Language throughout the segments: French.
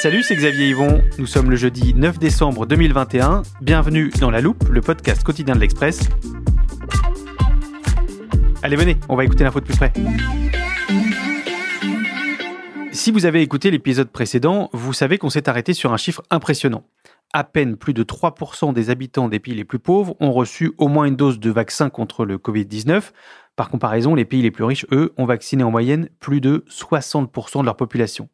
Salut, c'est Xavier Yvon. Nous sommes le jeudi 9 décembre 2021. Bienvenue dans La Loupe, le podcast quotidien de l'Express. Allez, venez, on va écouter l'info de plus près. Si vous avez écouté l'épisode précédent, vous savez qu'on s'est arrêté sur un chiffre impressionnant. À peine plus de 3% des habitants des pays les plus pauvres ont reçu au moins une dose de vaccin contre le Covid-19. Par comparaison, les pays les plus riches, eux, ont vacciné en moyenne plus de 60% de leur population.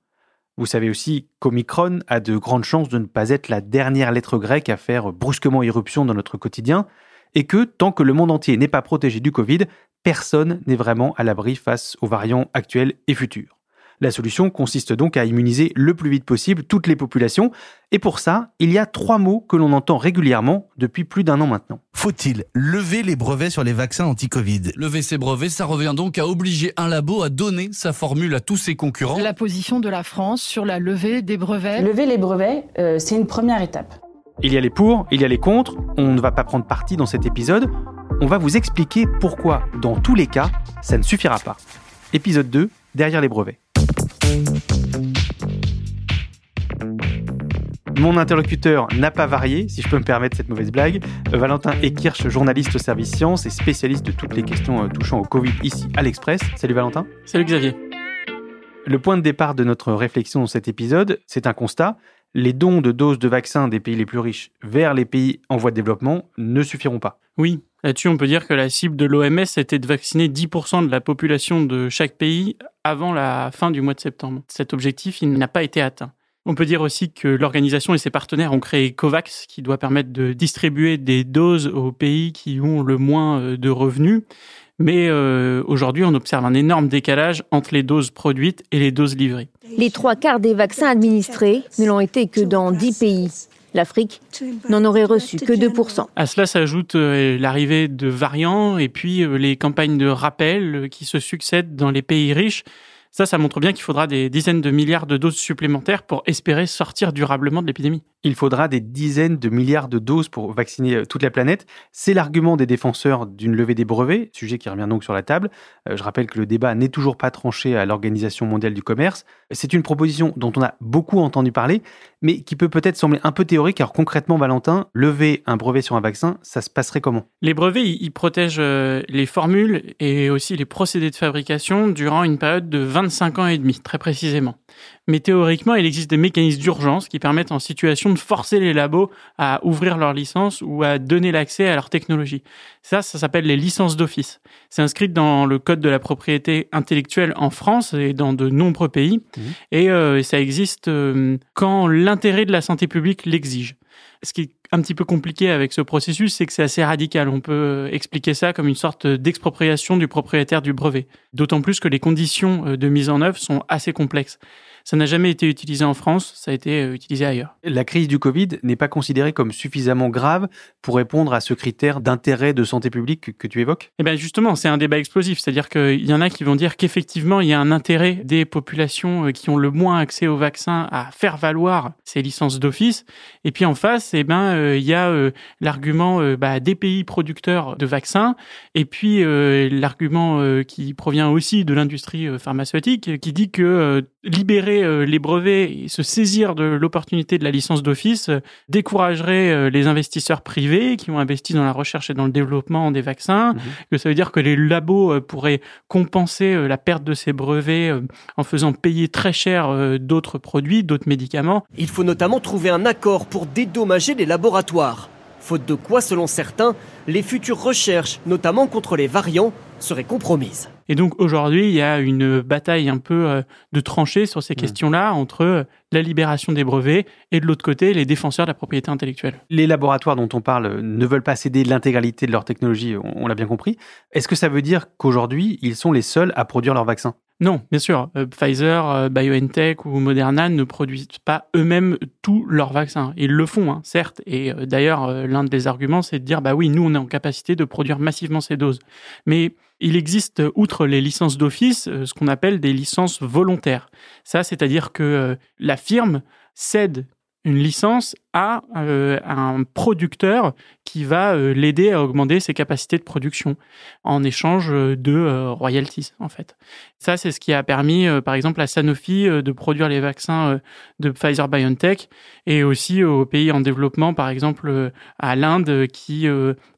Vous savez aussi qu'Omicron a de grandes chances de ne pas être la dernière lettre grecque à faire brusquement irruption dans notre quotidien, et que tant que le monde entier n'est pas protégé du Covid, personne n'est vraiment à l'abri face aux variants actuels et futurs. La solution consiste donc à immuniser le plus vite possible toutes les populations, et pour ça, il y a trois mots que l'on entend régulièrement depuis plus d'un an maintenant. Faut-il lever les brevets sur les vaccins anti-Covid? Lever ses brevets, ça revient donc à obliger un labo à donner sa formule à tous ses concurrents. La position de la France sur la levée des brevets? Lever les brevets, euh, c'est une première étape. Il y a les pour, il y a les contre, on ne va pas prendre parti dans cet épisode, on va vous expliquer pourquoi, dans tous les cas, ça ne suffira pas. Épisode 2, derrière les brevets. Mon interlocuteur n'a pas varié, si je peux me permettre cette mauvaise blague. Euh, Valentin Ekirch, journaliste au service sciences et spécialiste de toutes les questions euh, touchant au Covid ici à l'Express. Salut Valentin. Salut Xavier. Le point de départ de notre réflexion dans cet épisode, c'est un constat. Les dons de doses de vaccins des pays les plus riches vers les pays en voie de développement ne suffiront pas. Oui, là-dessus on peut dire que la cible de l'OMS était de vacciner 10% de la population de chaque pays avant la fin du mois de septembre. Cet objectif, il n'a pas été atteint. On peut dire aussi que l'organisation et ses partenaires ont créé COVAX, qui doit permettre de distribuer des doses aux pays qui ont le moins euh, de revenus. Mais euh, aujourd'hui, on observe un énorme décalage entre les doses produites et les doses livrées. Les trois quarts des vaccins administrés ne l'ont été que dans 10 pays. L'Afrique n'en aurait reçu que 2%. À cela s'ajoute euh, l'arrivée de variants et puis euh, les campagnes de rappel euh, qui se succèdent dans les pays riches. Ça, ça montre bien qu'il faudra des dizaines de milliards de doses supplémentaires pour espérer sortir durablement de l'épidémie. Il faudra des dizaines de milliards de doses pour vacciner euh, toute la planète. C'est l'argument des défenseurs d'une levée des brevets, sujet qui revient donc sur la table. Euh, je rappelle que le débat n'est toujours pas tranché à l'Organisation mondiale du commerce. C'est une proposition dont on a beaucoup entendu parler, mais qui peut peut-être sembler un peu théorique. Alors concrètement, Valentin, lever un brevet sur un vaccin, ça se passerait comment? Les brevets, ils protègent euh, les formules et aussi les procédés de fabrication durant une période de 25 ans et demi, très précisément. Mais théoriquement, il existe des mécanismes d'urgence qui permettent en situation de forcer les labos à ouvrir leur licence ou à donner l'accès à leur technologie. Ça, ça s'appelle les licences d'office. C'est inscrit dans le code de la propriété intellectuelle en France et dans de nombreux pays. Mmh. Et euh, ça existe euh, quand l'intérêt de la santé publique l'exige. Ce qui est un petit peu compliqué avec ce processus, c'est que c'est assez radical. On peut euh, expliquer ça comme une sorte d'expropriation du propriétaire du brevet. D'autant plus que les conditions de mise en œuvre sont assez complexes. Ça n'a jamais été utilisé en France, ça a été euh, utilisé ailleurs. La crise du Covid n'est pas considérée comme suffisamment grave pour répondre à ce critère d'intérêt de santé publique que tu évoques? Eh bien justement, c'est un débat explosif, c'est-à-dire qu'il y en a qui vont dire qu'effectivement, il y a un intérêt des populations euh, qui ont le moins accès au vaccin à faire valoir ces licences d'office. Et puis en face, eh ben, euh, il y a l'argument bah, des pays producteurs de vaccins, et puis l'argument qui provient aussi de l'industrie pharmaceutique, qui dit que libérer euh, les brevets et se saisir de l'opportunité de la licence d'office euh, découragerait euh, les investisseurs privés qui ont investi dans la recherche et dans le développement des vaccins, mhm. que ça veut dire que les labos pourraient compenser la perte de ces brevets en faisant payer très cher d'autres produits, d'autres médicaments. Il faut notamment trouver un accord pour dédommager les laboratoires. Faute de quoi, selon certains, les futures recherches, notamment contre les variants, seraient compromises. Et donc aujourd'hui, il y a une bataille un peu euh, de tranchées sur ces questions-là entre euh, la libération des brevets et de l'autre côté, les défenseurs de la propriété intellectuelle. Les laboratoires dont on parle euh, ne veulent pas céder l'intégralité de leur technologie, on, l'a bien compris. Est-ce que ça veut dire qu'aujourd'hui, ils sont les seuls à produire leurs vaccins Non, bien sûr. Euh, Pfizer, euh, BioNTech ou Moderna ne produisent pas eux-mêmes tous leurs vaccins. Ils le font, hein, certes. Et euh, d'ailleurs, l'un des arguments, c'est de dire, bah oui, nous, on est en capacité de produire massivement ces doses. Mais il existe, euh, outre les licences d'office, euh, ce qu'on appelle des licences volontaires. Ça, c'est-à-dire que euh, la firme cède une licence à euh, un producteur qui va euh, l'aider à augmenter ses capacités de production en échange euh, de euh, royalties en fait. Ça c'est ce qui a permis par exemple à Sanofi de produire les vaccins de Pfizer BioNTech et aussi aux pays en développement par exemple à l'Inde qui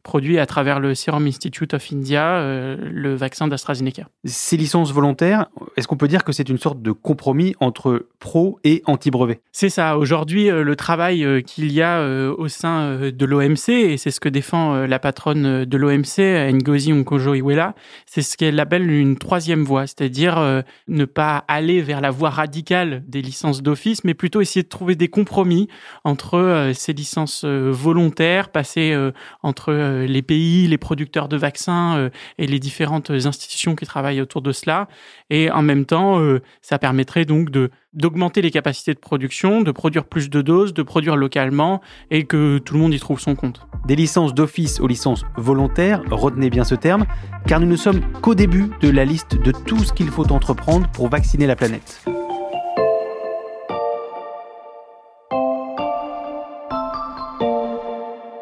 produit à travers le Serum Institute of India le vaccin d'AstraZeneca. Ces licences volontaires, est-ce qu'on peut dire que c'est une sorte de compromis entre pro et anti-brevet? C'est ça. Aujourd'hui, le travail qu'il y a euh, au sein euh, de l'OMC, et c'est ce que défend euh, la patronne de l'OMC, Ngozi Onkojo-Iweala, c'est ce qu'elle appelle une troisième voie, c'est-à-dire ne pas aller vers la voie radicale des licences d'office, mais plutôt essayer de trouver des compromis entre ces licences volontaires, passer euh, entre les pays, les producteurs de vaccins et les différentes institutions qui travaillent autour de cela, et en même temps, ça permettrait donc de d'augmenter les capacités de production, de produire plus de doses, de produire localement et que tout le monde y trouve son compte. Des licences d'office aux licences volontaires, retenez bien ce terme, car nous ne sommes qu'au début de la liste de tout ce qu'il faut entreprendre pour vacciner la planète.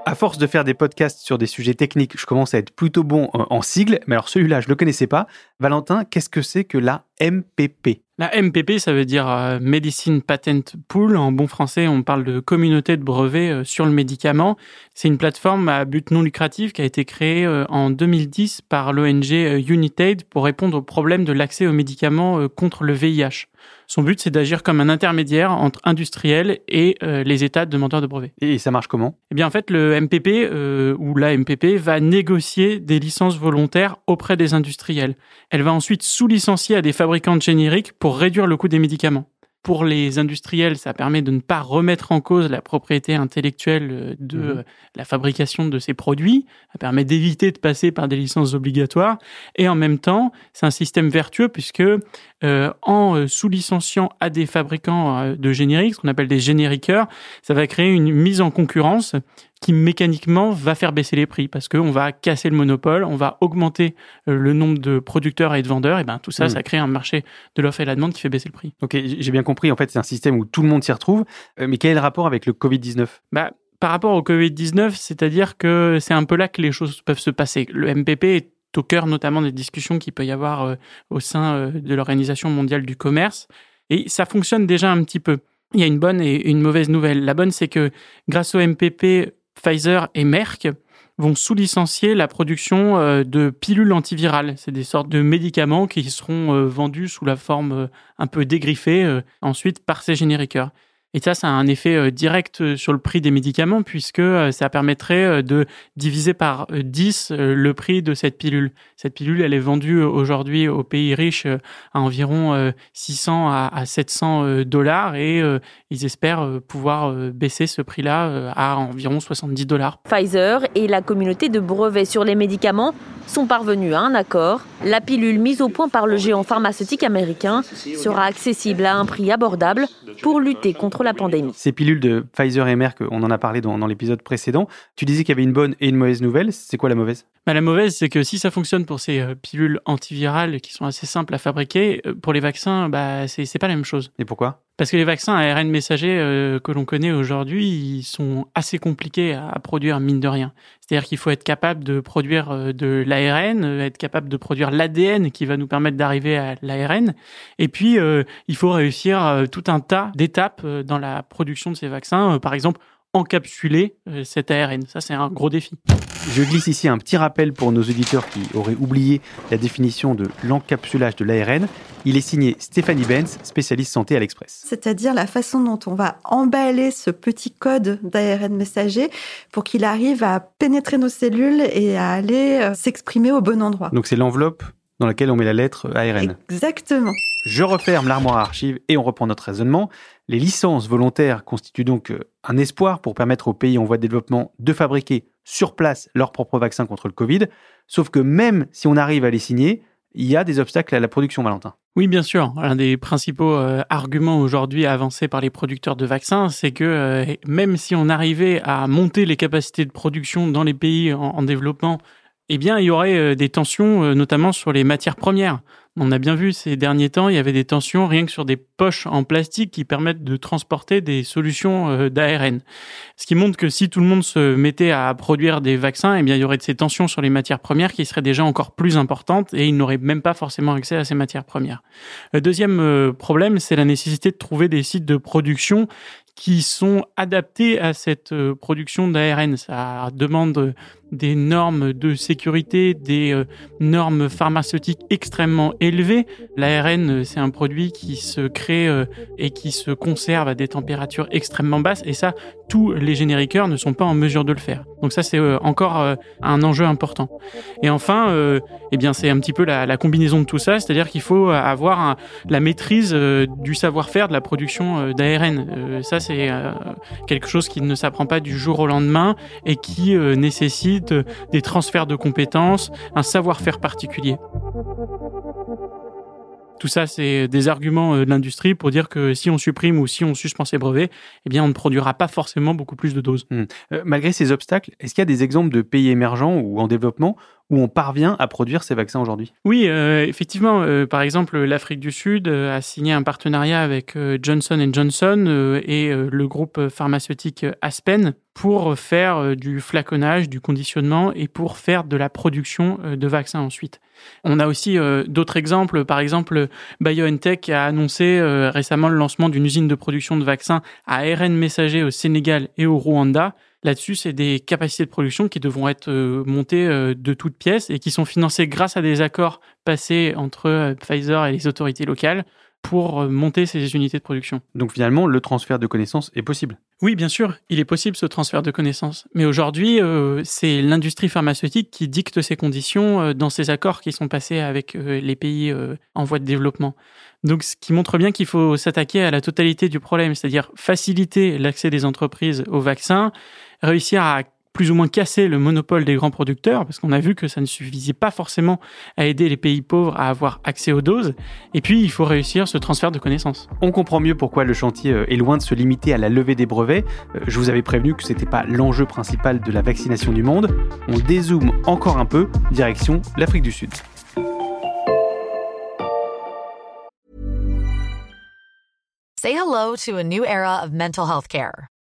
À force de faire des podcasts sur des sujets techniques, je commence à être plutôt bon en en sigles, mais alors celui-là, je ne le connaissais pas. Valentin, qu'est-ce que c'est que la MPP La MPP, ça veut dire euh, Medicine Patent Pool. En bon français, on parle de communauté de brevets euh, sur le médicament. C'est une plateforme à but non lucratif qui a été créée euh, en 2010 par l'ONG Unitaid pour répondre au problème de l'accès aux médicaments contre le VIH. Son but, c'est d'agir comme un intermédiaire entre industriels et les États demandeurs de brevets. Et ça marche comment? Eh bien, en fait, le MPP ou la MPP va négocier des licences volontaires auprès des industriels. Elle va ensuite sous-licencier à des fabricants de génériques pour réduire le coût des médicaments. Pour les industriels, ça permet de ne pas remettre en cause la propriété intellectuelle euh, de Mhm. euh, la fabrication de ces produits. Ça permet d'éviter de passer par des licences obligatoires. Et en même temps, c'est un système vertueux puisque euh, en sous-licenciant à des fabricants de génériques, ce qu'on appelle des génériqueurs, ça va créer une mise en concurrence qui mécaniquement va faire baisser les prix parce qu'on va casser le monopole, on va augmenter euh, le nombre de producteurs et de vendeurs, et ben tout ça, Mm. ça crée un marché de l'offre et la demande qui fait baisser le prix. Ok, j'ai bien compris. En fait, c'est un système où tout le monde s'y retrouve. Euh, mais quel est le rapport avec le Covid-19 Bah, par rapport au Covid-19, c'est-à-dire que c'est un peu là que les choses peuvent se passer. Le MPP est au cœur notamment des discussions qu'il peut y avoir euh, au sein de l'Organisation mondiale du commerce. Et ça fonctionne déjà un petit peu. Il y a une bonne et une mauvaise nouvelle. La bonne, c'est que grâce au MPP, Pfizer et Merck vont sous-licencier la production euh, de pilules antivirales. C'est des sortes de médicaments qui seront euh, vendus sous la forme euh, un peu dégriffée ensuite par ces génériqueurs. Et ça, ça a un effet euh, direct euh, sur le prix des médicaments puisque euh, ça permettrait de diviser par euh, 10 euh, le prix de cette pilule. Cette pilule, elle est vendue aujourd'hui aux pays riches à environ euh, 600 à, à 700 euh, dollars et ils espèrent pouvoir baisser ce prix-là à environ 70 dollars. Pfizer et la communauté de brevets sur les médicaments sont parvenus à un accord. La pilule mise au point par le géant pharmaceutique américain sera accessible à un prix abordable pour lutter contre la pandémie. Ces pilules de Pfizer et Merck, on en a parlé dans, dans l'épisode précédent. Tu disais qu'il y avait une bonne et une mauvaise nouvelle. C'est quoi la mauvaise? Bah, la mauvaise, c'est que si ça fonctionne pour ces euh, pilules antivirales qui sont assez simples à fabriquer, euh, pour les vaccins, bah, c'est pas la même chose. Et pourquoi? Parce que les vaccins à ARN messager euh, que l'on connaît aujourd'hui, ils sont assez compliqués à, produire, mine de rien. C'est-à-dire qu'il faut être capable de produire euh, de l'ARN, euh, être capable de produire l'ADN qui va nous permettre d'arriver à l'ARN. Et puis, il faut réussir tout un tas d'étapes dans la production de ces vaccins. Par exemple, encapsuler euh, cet ARN. Ça, c'est un gros défi. Je glisse ici un petit rappel pour nos auditeurs qui auraient oublié la définition de l'encapsulage de l'ARN. Il est signé Stéphanie Benz, spécialiste santé à l'Express. C'est-à-dire la façon dont on va emballer ce petit code d'ARN messager pour qu'il arrive à pénétrer nos cellules et à aller euh, s'exprimer au bon endroit. Donc c'est l'enveloppe dans laquelle on met la lettre ARN. Exactement. Je referme l'armoire à archives et on reprend notre raisonnement. Les licences volontaires constituent donc euh, un espoir pour permettre aux pays en voie de développement de fabriquer sur place leur propre vaccin contre le Covid. Sauf que même si on arrive à les signer, il y a des obstacles à la production, Valentin. Oui, bien sûr. Un des principaux euh, arguments aujourd'hui avancés par les producteurs de vaccins, c'est que euh, même si on arrivait à monter les capacités de production dans les pays en, développement, eh bien, il y aurait des tensions, notamment sur les matières premières. On a bien vu ces derniers temps, il y avait des tensions rien que sur des poches en plastique qui permettent de transporter des solutions euh, d'ARN. Ce qui montre que si tout le monde se mettait à produire des vaccins, eh bien, il y aurait de ces tensions sur les matières premières qui seraient déjà encore plus importantes et ils n'auraient même pas forcément accès à ces matières premières. Le deuxième euh, problème, c'est la nécessité de trouver des sites de production qui sont adaptés à cette euh, production d'ARN. Ça demande des normes de sécurité, des euh, normes pharmaceutiques extrêmement élevées. L'ARN, euh, c'est un produit qui se crée euh, et qui se conserve à des températures extrêmement basses et ça, tous les génériqueurs ne sont pas en mesure de le faire. Donc ça, c'est encore un enjeu important. Et enfin, eh bien, c'est un petit peu la, combinaison de tout ça, c'est-à-dire qu'il faut avoir la maîtrise du savoir-faire de la production d'ARN. ça, c'est quelque chose qui ne s'apprend pas du jour au lendemain et qui nécessite des transferts de compétences, un savoir-faire particulier. Tout ça, c'est des arguments euh, de l'industrie pour dire que si on supprime ou si on suspend ces brevets, eh bien, on ne produira pas forcément beaucoup plus de doses. Hmm. Euh, malgré ces obstacles, est-ce qu'il y a des exemples de pays émergents ou en développement où on parvient à produire ces vaccins aujourd'hui Oui, euh, effectivement. par exemple, l'Afrique du Sud a signé un partenariat avec Johnson Johnson et le groupe pharmaceutique Aspen pour faire du flaconnage, du conditionnement et pour faire de la production de vaccins ensuite. On a aussi euh, d'autres exemples. Par exemple, BioNTech a annoncé euh, récemment le lancement d'une usine de production de vaccins à ARN messager au Sénégal et au Rwanda. Là-dessus, c'est des capacités de production qui devront être euh, montées de toutes pièces et qui sont financées grâce à des accords passés entre Pfizer et les autorités locales pour euh, monter ces unités de production. Donc finalement, le transfert de connaissances est possible. Oui, bien sûr, il est possible ce transfert de connaissances. Mais aujourd'hui, euh, c'est l'industrie pharmaceutique qui dicte ces conditions euh, dans ces accords qui sont passés avec les pays en voie de développement. Donc, ce qui montre bien qu'il faut s'attaquer à la totalité du problème, c'est-à-dire faciliter l'accès des entreprises aux vaccins, réussir à plus ou moins casser le monopole des grands producteurs, parce qu'on a vu que ça ne suffisait pas forcément à aider les pays pauvres à avoir accès aux doses. Et puis, il faut réussir ce transfert de connaissances. On comprend mieux pourquoi le chantier euh, est loin de se limiter à la levée des brevets. Euh, je vous avais prévenu que ce n'était pas l'enjeu principal de la vaccination du monde. On dézoome encore un peu, direction l'Afrique du Sud. Say hello to a new era of mental health care.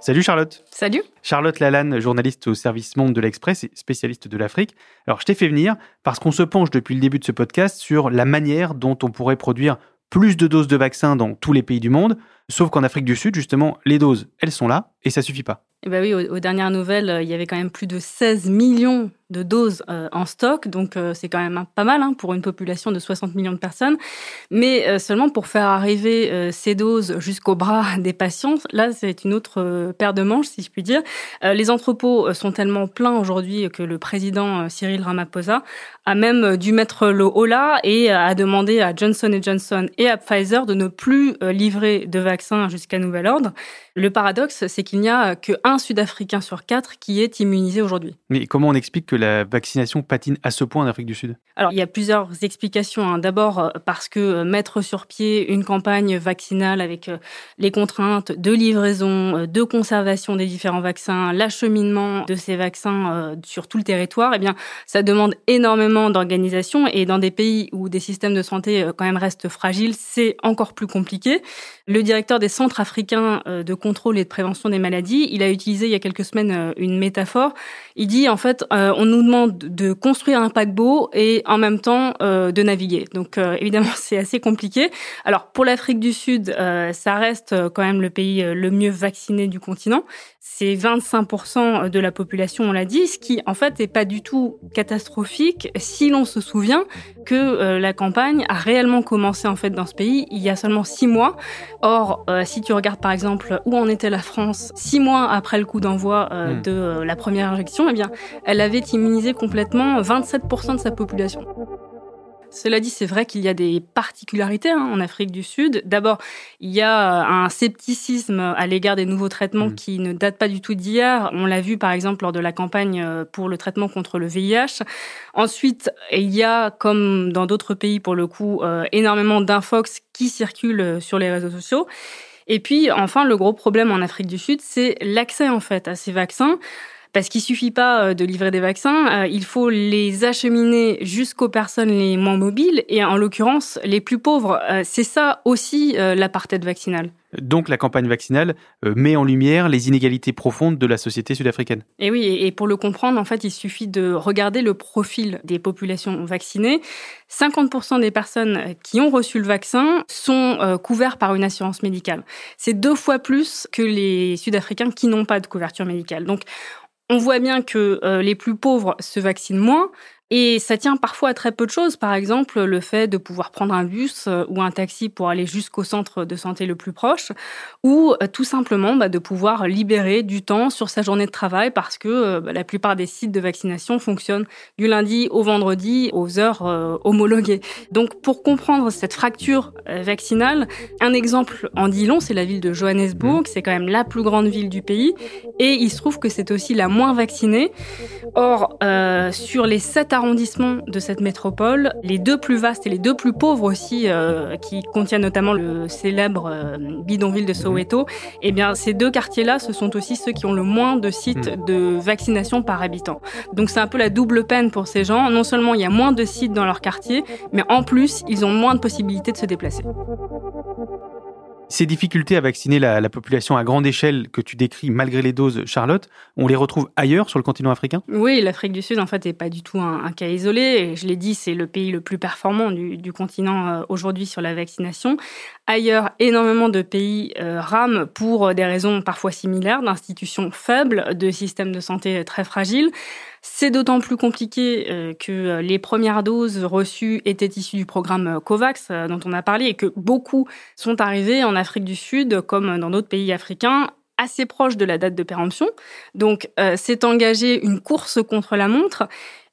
Salut Charlotte. Salut. Charlotte Lalanne, journaliste au service Monde de l'Express et spécialiste de l'Afrique. Alors je t'ai fait venir parce qu'on se penche depuis le début de ce podcast sur la manière dont on pourrait produire plus de doses de vaccins dans tous les pays du monde, sauf qu'en Afrique du Sud, justement, les doses, elles sont là et ça suffit pas. Eh ben oui, aux, dernières nouvelles, euh, il y avait quand même plus de 16 millions de doses euh, en stock, donc euh, c'est quand même pas mal hein, pour une population de 60 millions de personnes. Mais seulement pour faire arriver ces doses jusqu'au bras des patients, là c'est une autre paire de manches, si je puis dire. les entrepôts sont tellement pleins aujourd'hui que le président Cyril Ramaphosa a même dû mettre le haut là et a demandé à Johnson Johnson et à Pfizer de ne plus livrer de vaccins jusqu'à nouvel ordre. Le paradoxe, c'est qu'il n'y a que un Sud-Africain sur quatre qui est immunisé aujourd'hui. Mais comment on explique que la vaccination patine à ce point en Afrique du Sud? Alors, il y a plusieurs explications. hein. D'abord, euh, parce que euh, mettre sur pied une campagne vaccinale avec euh, les contraintes de livraison, de conservation des différents vaccins, l'acheminement de ces vaccins sur tout le territoire, eh bien, ça demande énormément d'organisation. Et dans des pays où des systèmes de santé quand même restent fragiles, c'est encore plus compliqué. Le directeur des centres africains de contrôle et de prévention des maladies, il a utilisé il y a quelques semaines euh, une métaphore. Il dit en fait, euh, on nous demande de construire un paquebot et en même temps euh, de naviguer. Donc évidemment, c'est assez compliqué. Alors pour l'Afrique du Sud, ça reste quand même le pays le mieux vacciné du continent. C'est 25% de la population, on l'a dit, ce qui en fait n'est pas du tout catastrophique si l'on se souvient que euh, la campagne a réellement commencé en fait dans ce pays il y a seulement six mois. Or, euh, si tu regardes par exemple où en était la France six mois après le coup d'envoi euh, Hmm. de la première injection, eh bien, elle avait immunisé complètement 27% de sa population. Cela dit, c'est vrai qu'il y a des particularités hein, en Afrique du Sud. D'abord, il y a un scepticisme à l'égard des nouveaux traitements qui ne datent pas du tout d'hier. On l'a vu par exemple lors de la campagne euh, pour le traitement contre le VIH. Ensuite, il y a, comme dans d'autres pays pour le coup, euh, énormément d'infox qui circulent sur les réseaux sociaux. Et puis, enfin, le gros problème en Afrique du Sud, c'est l'accès en fait à ces vaccins. Parce qu'il suffit pas euh, de livrer des vaccins, euh, il faut les acheminer jusqu'aux personnes les moins mobiles et en l'occurrence les plus pauvres. Euh, C'est ça aussi l'apartheid vaccinal. Donc la campagne vaccinale met en lumière les inégalités profondes de la société sud-africaine. Et oui, et pour le comprendre, en fait, il suffit de regarder le profil des populations vaccinées. 50% des personnes qui ont reçu le vaccin sont couverts par une assurance médicale. C'est deux fois plus que les Sud-Africains qui n'ont pas de couverture médicale. Donc, on voit bien que euh, les plus pauvres se vaccinent moins. Et ça tient parfois à très peu de choses. Par exemple, le fait de pouvoir prendre un bus euh, ou un taxi pour aller jusqu'au centre de santé le plus proche, ou euh, tout simplement bah, de pouvoir libérer du temps sur sa journée de travail parce que euh, bah, la plupart des sites de vaccination fonctionnent du lundi au vendredi aux heures euh, homologuées. Donc, pour comprendre cette fracture vaccinale, un exemple en dit long, c'est la ville de Johannesburg. C'est quand même la plus grande ville du pays, et il se trouve que c'est aussi la moins vaccinée. Or, euh, sur les sept arrondissements de cette métropole, les deux plus vastes et les deux plus pauvres aussi, euh, qui contiennent notamment le célèbre euh, bidonville de Soweto, eh bien, ces deux quartiers-là, ce sont aussi ceux qui ont le moins de sites de vaccination par habitant. Donc, c'est un peu la double peine pour ces gens. Non seulement il y a moins de sites dans leur quartier, mais en plus, ils ont moins de possibilités de se déplacer. Ces difficultés à vacciner la, la population à grande échelle que tu décris malgré les doses, Charlotte, on les retrouve ailleurs sur le continent africain? Oui, l'Afrique du Sud, en fait, n'est pas du tout un, cas isolé. Je l'ai dit, c'est le pays le plus performant du, continent euh, aujourd'hui sur la vaccination. Ailleurs, énormément de pays euh, rament pour euh, des raisons parfois similaires, d'institutions faibles, de systèmes de santé très fragiles. C'est d'autant plus compliqué euh, que euh, les premières doses reçues étaient issues du programme euh, COVAX dont on a parlé et que beaucoup sont arrivés en Afrique du Sud, comme dans d'autres pays africains, assez proche de la date de péremption. Donc, euh, c'est engagé une course contre la montre.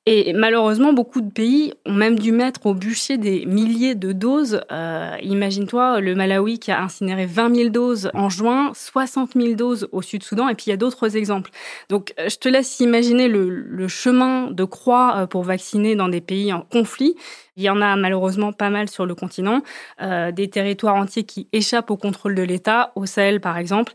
Et malheureusement, beaucoup de pays ont même dû mettre au bûcher des milliers de doses. Euh, Imagine-toi, le Malawi qui a incinéré 20 000 doses en juin, 60 000 doses au Sud-Soudan, et puis il y a d'autres exemples. Donc, euh, je te laisse imaginer le, le chemin de croix euh, pour vacciner dans des pays en conflit. Il y en a malheureusement pas mal sur le continent, euh, des territoires entiers qui échappent au contrôle de l'État, au Sahel par exemple.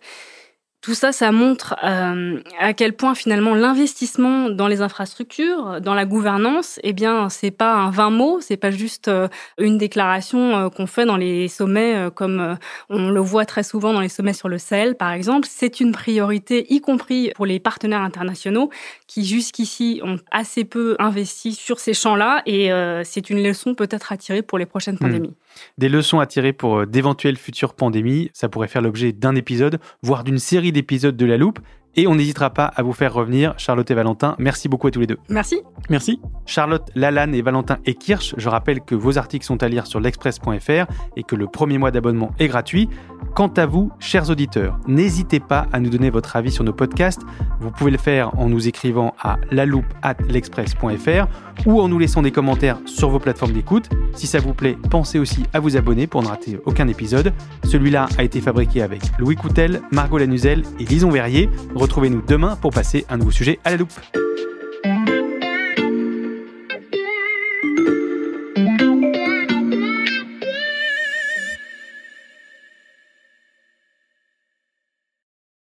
Tout ça, ça montre euh, à quel point finalement l'investissement dans les infrastructures, dans la gouvernance, eh bien, c'est pas un vain mot, c'est pas juste euh, une déclaration euh, qu'on fait dans les sommets, euh, comme on le voit très souvent dans les sommets sur le Sahel, par exemple. C'est une priorité, y compris pour les partenaires internationaux qui jusqu'ici ont assez peu investi sur ces champs-là, et euh, c'est une leçon peut-être à tirer pour les prochaines Hmm. pandémies. Des leçons à tirer pour euh, d'éventuelles futures pandémies, ça pourrait faire l'objet d'un épisode, voire d'une série d'épisodes de La Loupe. Et on n'hésitera pas à vous faire revenir, Charlotte et Valentin. Merci beaucoup à tous les deux. Merci. Merci. Charlotte, Lalanne et Valentin et Kirsch, je rappelle que vos articles sont à lire sur l'express.fr et que le premier mois d'abonnement est gratuit. Quant à vous, chers auditeurs, n'hésitez pas à nous donner votre avis sur nos podcasts. Vous pouvez le faire en nous écrivant à l'express.fr ou en nous laissant des commentaires sur vos plateformes d'écoute. Si ça vous plaît, pensez aussi à vous abonner pour ne rater aucun épisode. Celui-là a été fabriqué avec Louis Coutel, Margot Lanuzel et Lison Verrier. Retrouvez-nous demain pour passer un nouveau sujet à la loupe.